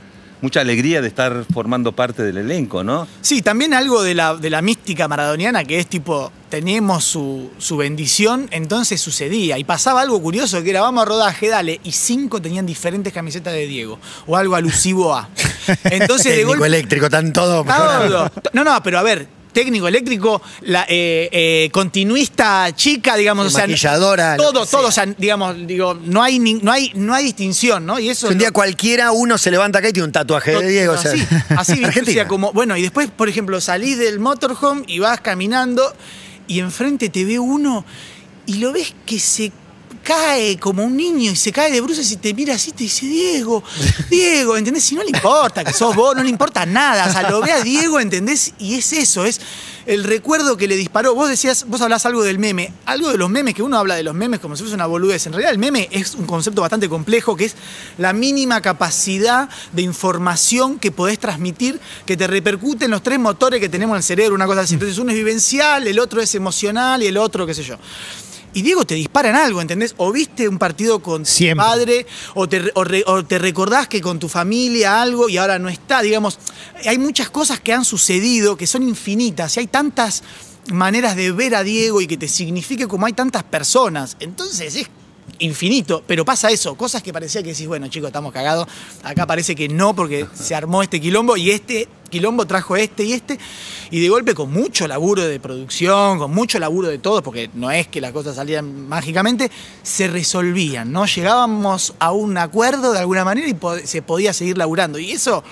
mucha alegría de estar formando parte del elenco, ¿no? Sí, también algo de la, de la mística maradoniana que es tipo, teníamos su, su bendición, entonces sucedía. Y pasaba algo curioso que era, vamos a rodaje, dale. Y cinco tenían diferentes camisetas de Diego. O algo alusivo a. Entonces de golpe. eléctrico, están todos. Todo. No, no, pero a ver, técnico eléctrico, la, eh, eh, continuista chica, digamos, o sea, Maquilladora, todo, que todo, sea. o sea, digamos, digo, no hay, ni- no hay, no hay distinción, ¿no? Y eso Si un día lo- cualquiera uno se levanta acá y tiene un tatuaje de Diego. o sea, así, así, como, bueno, y después, por ejemplo, salís del motorhome y vas caminando y enfrente te ve uno y lo ves que se cae como un niño y se cae de bruces y te mira así y te dice, Diego, Diego, ¿entendés? Si no le importa que sos vos, no le importa nada, o sea, lo ve a Diego, ¿entendés? Y es eso, es el recuerdo que le disparó. Vos decías, vos hablás algo del meme, algo de los memes, que uno habla de los memes como si fuese una boludez. En realidad el meme es un concepto bastante complejo, que es la mínima capacidad de información que podés transmitir, que te repercute en los tres motores que tenemos en el cerebro, una cosa así. Entonces uno es vivencial, el otro es emocional y el otro, qué sé yo. Y Diego te dispara en algo, ¿entendés? O viste un partido con tu Siempre. padre, o te, o re- o te recordás que con tu familia algo y ahora no está. Digamos, hay muchas cosas que han sucedido que son infinitas y hay tantas maneras de ver a Diego y que te signifique como hay tantas personas. Entonces es infinito, pero pasa eso, cosas que parecía que decís, bueno, chicos, estamos cagados. Acá parece que no, porque se armó este quilombo y este quilombo trajo este y este. Y de golpe con mucho laburo de producción, con mucho laburo de todos, porque no es que las cosas salían mágicamente, se resolvían, ¿no? Llegábamos a un acuerdo de alguna manera y se podía seguir laburando. Y eso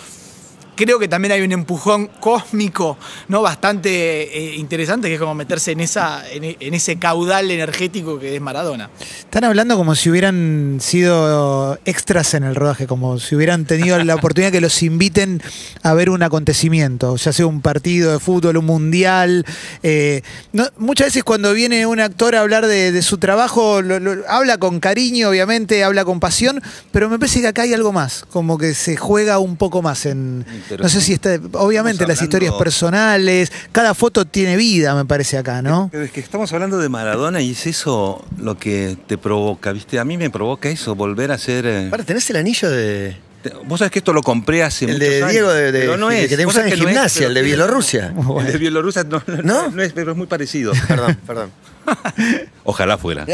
creo que también hay un empujón cósmico, ¿no? Bastante eh, interesante, que es como meterse en, esa, en, en ese caudal energético que es Maradona. Están hablando como si hubieran sido extras en el rodaje, como si hubieran tenido la oportunidad que los inviten a ver un acontecimiento, ya sea un partido de fútbol, un mundial. eh, no- muchas veces cuando viene un actor a hablar de, de su trabajo, lo- lo- habla con cariño, obviamente, habla con pasión, pero me parece que acá hay algo más, como que se juega un poco más en... No sé si está... Obviamente las historias personales, cada foto tiene vida, me parece acá, ¿no? Pero es que estamos hablando de Maradona y es eso lo que te provoca, ¿viste? A mí me provoca eso, volver a ser. eh, Para, ¿tenés el anillo de. Te- vos sabés que esto lo compré hace El muchos de años, Diego de, de- pero no es. que te Vos usan sabés en que no es, gimnasia, el de Bielorrusia. El de Bielorrusia no, no, ¿No? no es, pero es muy parecido. Perdón, perdón. Ojalá fuera. Sí,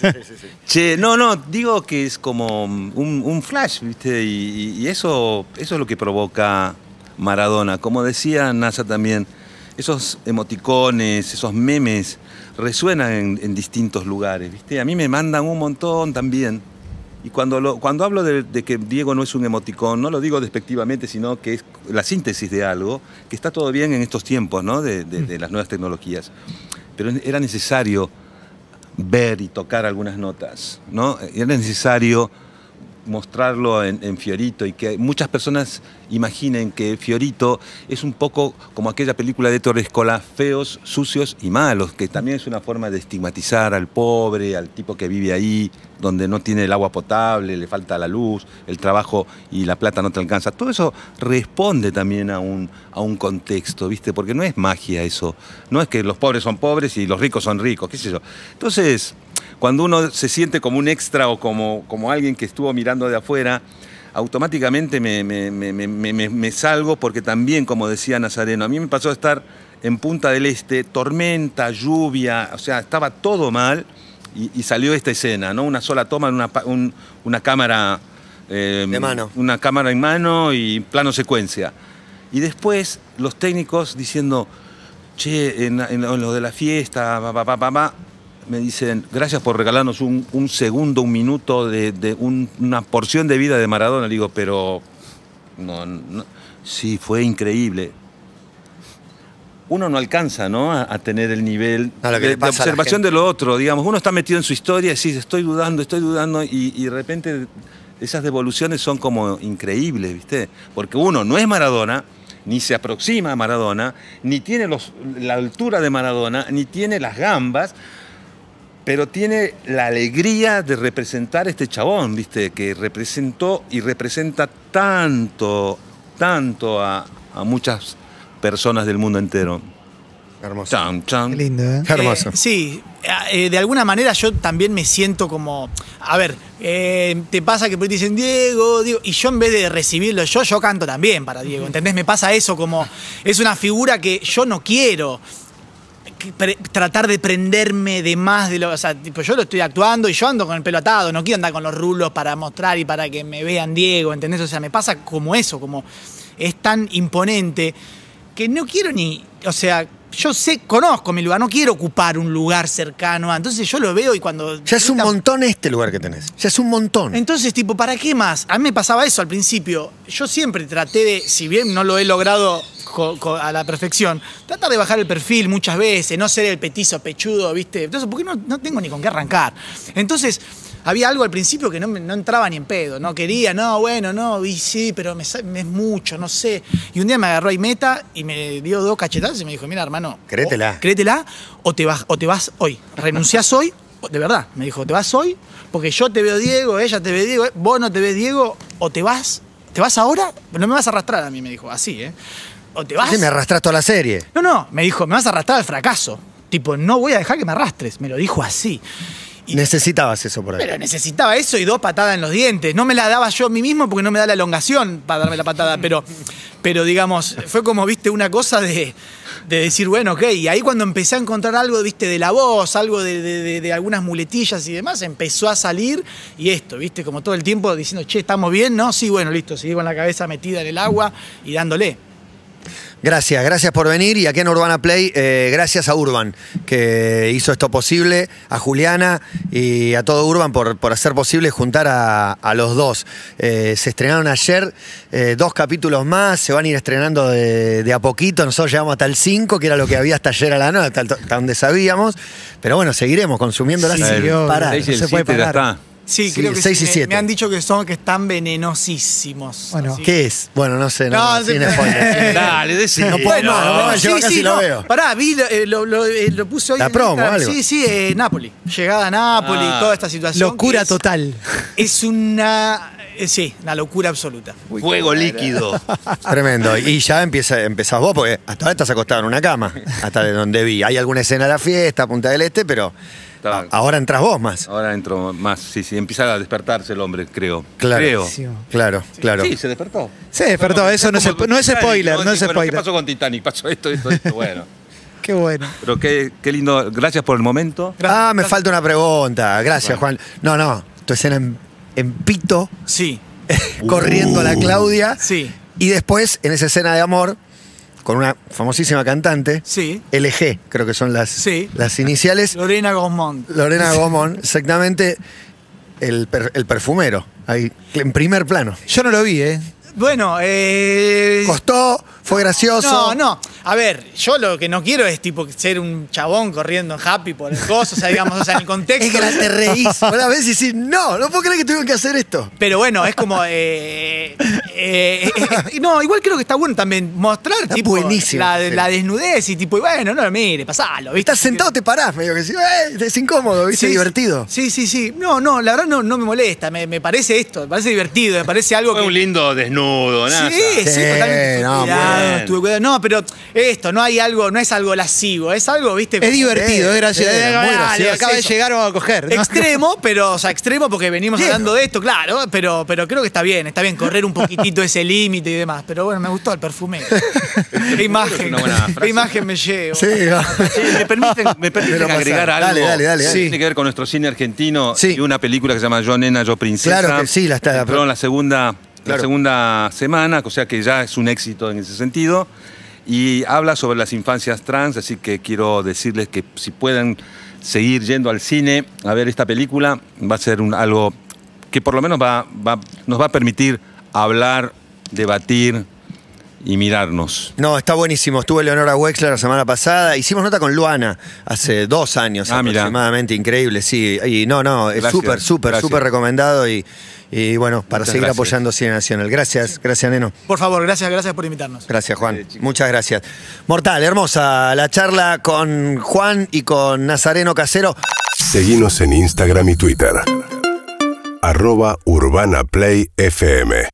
sí, sí. Che, no, no, digo que es como un, un flash, ¿viste? Y, y eso, eso es lo que provoca Maradona. Como decía NASA también, esos emoticones, esos memes resuenan en, en distintos lugares, ¿viste? A mí me mandan un montón también. Y cuando, cuando hablo de, de que Diego no es un emoticón, no lo digo despectivamente, sino que es la síntesis de algo, que está todo bien en estos tiempos, ¿no? De, de- de las nuevas tecnologías. Pero era necesario ver y tocar algunas notas, ¿no? Era necesario mostrarlo en, en Fiorito y que muchas personas imaginen que Fiorito es un poco como aquella película de Torrescola, feos, sucios y malos, que también es una forma de estigmatizar al pobre, al tipo que vive ahí, donde no tiene el agua potable, le falta la luz, el trabajo y la plata no te alcanza. Todo eso responde también a un, a un contexto, ¿viste? Porque no es magia eso. No es que los pobres son pobres y los ricos son ricos, qué sé yo. Entonces, cuando uno se siente como un extra o como, como alguien que estuvo mirando de afuera, automáticamente me, me- me- me- salgo porque también, como decía Nazareno, a mí me pasó a estar en Punta del Este, tormenta, lluvia, o sea, estaba todo mal y, y salió esta escena, ¿no? Una sola toma, en una, un- una cámara... eh, De mano. Una cámara en mano y plano secuencia. Y después los técnicos diciendo, che, en, en lo de la fiesta, pa, pa, pa", me dicen, gracias por regalarnos un, un segundo, un minuto de, de un- una porción de vida de Maradona. Le digo, pero no, no, sí, fue increíble. Uno no alcanza, ¿no? A, a tener el nivel de, observación de lo otro, digamos. Uno está metido en su historia y dice, estoy dudando, estoy dudando, y, y de repente esas devoluciones son como increíbles, ¿viste? Porque uno no es Maradona, ni se aproxima a Maradona, ni tiene los- la altura de Maradona, ni tiene las gambas, pero tiene la alegría de representar a este chabón, ¿viste? Que representó y representa tanto, tanto a, a muchas personas del mundo entero. Hermoso. Chan, chan. Qué lindo, ¿eh? Qué hermoso. Eh, sí, eh, de alguna manera yo también me siento como. A ver, eh, te pasa que te dicen Diego, Diego, y yo en vez de recibirlo yo, yo canto también para Diego, ¿entendés? Me pasa eso como. Es una figura que yo no quiero tratar de prenderme de más de lo. O sea, tipo, yo lo estoy actuando y yo ando con el pelo atado, no quiero andar con los rulos para mostrar y para que me vean Diego, ¿entendés? O sea, me pasa como eso, como es tan imponente que no quiero ni. O sea, yo sé, conozco mi lugar, no quiero ocupar un lugar cercano a. Entonces yo lo veo y cuando. Ya es un montón este lugar que tenés. Ya es un montón. Entonces, tipo, ¿para qué más? A mí me pasaba eso al principio. Yo siempre traté de, si bien no lo he logrado a la perfección, tratar de bajar el perfil muchas veces, no ser el petizo pechudo, ¿viste? Entonces, porque no, no tengo ni con qué arrancar. Entonces, había algo al principio que no, no entraba ni en pedo, no quería, no, bueno, no, y sí, pero me, es mucho, no sé. Y un día me agarró ahí meta y me dio dos cachetazos y me dijo, mira, hermano, Créetela. o- créetela o te vas, o te vas hoy. Renunciás hoy, de verdad, me dijo, te vas hoy, porque yo te veo Diego, ella te ve Diego, vos no te ves Diego, o te vas, ¿te vas ahora? No me vas a arrastrar a mí, me dijo, así, ¿eh? O te vas. Sí, me arrastras toda la serie. No, no, me dijo, me vas a arrastrar al fracaso. Tipo, no voy a dejar que me arrastres. Me lo dijo así. Y- Necesitabas eso por ahí. pero necesitaba eso y dos patadas en los dientes. No me la daba yo a mí mismo porque no me da la elongación para darme la patada, pero, pero digamos, fue como, viste, una cosa de, de decir, bueno, ok. Y ahí cuando empecé a encontrar algo, viste, de la voz, algo de, de- de- de algunas muletillas y demás, empezó a salir y esto, viste, como todo el tiempo diciendo, che, ¿estamos bien? No, sí, bueno, listo, seguí con la cabeza metida en el agua y dándole. Gracias, gracias por venir y aquí en Urbana Play, eh, gracias a Urban que hizo esto posible, a Juliana y a todo Urban por, por hacer posible juntar a, a los dos. Eh, se estrenaron ayer eh, dos capítulos más, se van a ir estrenando de, de a poquito, nosotros llegamos hasta el 5, que era lo que había hasta ayer a la noche, hasta, hasta donde sabíamos, pero bueno, seguiremos consumiéndola Sí, sin parar. No se puede parar. Sí, Sí, creo que seis sí. y Me- siete. Me, han dicho que son que están venenosísimos. Bueno, Así ¿Qué es? Bueno, no sé, no, No, no, sí, sin spoiler, sin- Dale, decilo. No puedo Bueno, más, no puedo más, sí, yo sí, casi lo no. veo. Pará, vi, lo, eh, lo- lo- eh, lo puse hoy La en promo, Instagram. algo. Sí, sí, eh, Nápoli. Llegada a Nápoli, Ah. toda esta situación. Locura que es- total. Es una. eh, sí, una locura absoluta. Fuego líquido. Tremendo. Y ya empieza, empezás vos, porque hasta ahora estás acostado en una cama, hasta de donde vi. Hay alguna escena de la fiesta, Punta del Este, pero Estaba- Ahora entras vos más. Ahora entro más, sí, sí, empieza a despertarse el hombre, creo. Claro. Creo. Sí. Claro, claro. Sí, se despertó. Se despertó, eso no es, Como no es spoiler, no es Bueno, spoiler. ¿Qué pasó con Titanic? Pasó esto, esto, esto. Bueno. Qué bueno. Pero qué, qué lindo. Gracias por el momento. Ah, me falta una pregunta. Gracias, Juan. No, no. Tu escena en, en pito, Sí, corriendo a la Claudia. sí, Y después, en esa escena de amor, con una famosísima cantante, sí. LG, creo que son las, Sí. las iniciales. Lorena Gosmont. Lorena Gomón, exactamente, el, per- el perfumero, ahí, en primer plano. Yo no lo vi, ¿eh? Bueno, eh. Costó, fue gracioso. No, no. A ver, yo lo que no quiero es tipo ser un chabón corriendo en happy por el coso, o sea, digamos, o sea, en el Es contexto. que la te reís. Una vez y decís, no, no puedo creer que tuvieron que hacer esto. Pero bueno, es como. eh, eh, eh, no, igual creo que está bueno también mostrar Está tipo, buenísimo, la, sí. la desnudez y tipo, y bueno, no mire, pasalo. ¿viste? Estás sentado, te parás, medio que sí, eh, es incómodo, ¿viste? Sí, divertido. Sí, sí, sí. No, no, la verdad no, no me molesta. Me, me parece esto, me parece divertido, me parece algo Fue que. un lindo desnudo, nada. Sí, sí, Sí, totalmente. no, cuidado, bien. estuve cuidado. No, pero esto, no hay algo, no es algo lascivo, es algo, viste. Es divertido, Sí, es gracioso. Eh, gracioso. acaba de llegar, vamos a coger. ¿no? Extremo, pero, o sea, extremo porque venimos hablando de esto, claro, pero, pero creo que está bien, está bien correr un poquitito ese límite y demás. Pero bueno, me gustó el perfume. Qué imagen, qué imagen me llevo. Sí, me permiten, me permiten agregar algo. Dale, dale, dale. Tiene que ver con nuestro cine argentino Sí. y una película que se llama Yo Nena, Yo Princesa. Claro que sí, la está- en la segunda, Claro. la segunda semana, o sea que ya es un éxito en ese sentido. Y habla sobre las infancias trans, así que quiero decirles que si pueden seguir yendo al cine a ver esta película, va a ser un- algo que por lo menos va, va- nos va a permitir hablar, debatir y mirarnos. No, está buenísimo. Estuve Leonora Wexler la semana pasada. Hicimos nota con Luana hace dos años Ah, mira. aproximadamente. Increíble, sí. Y no, no, es súper, súper, súper recomendado. Y, y bueno, para Muchas seguir gracias. apoyando Cine Nacional. Gracias, gracias, Neno. Por favor, gracias, gracias por invitarnos. Gracias, Juan. Muchas gracias. Mortal, hermosa la charla con Juan y con Nazareno Casero. Seguinos en Instagram y Twitter. Arroba Urbana Play FM.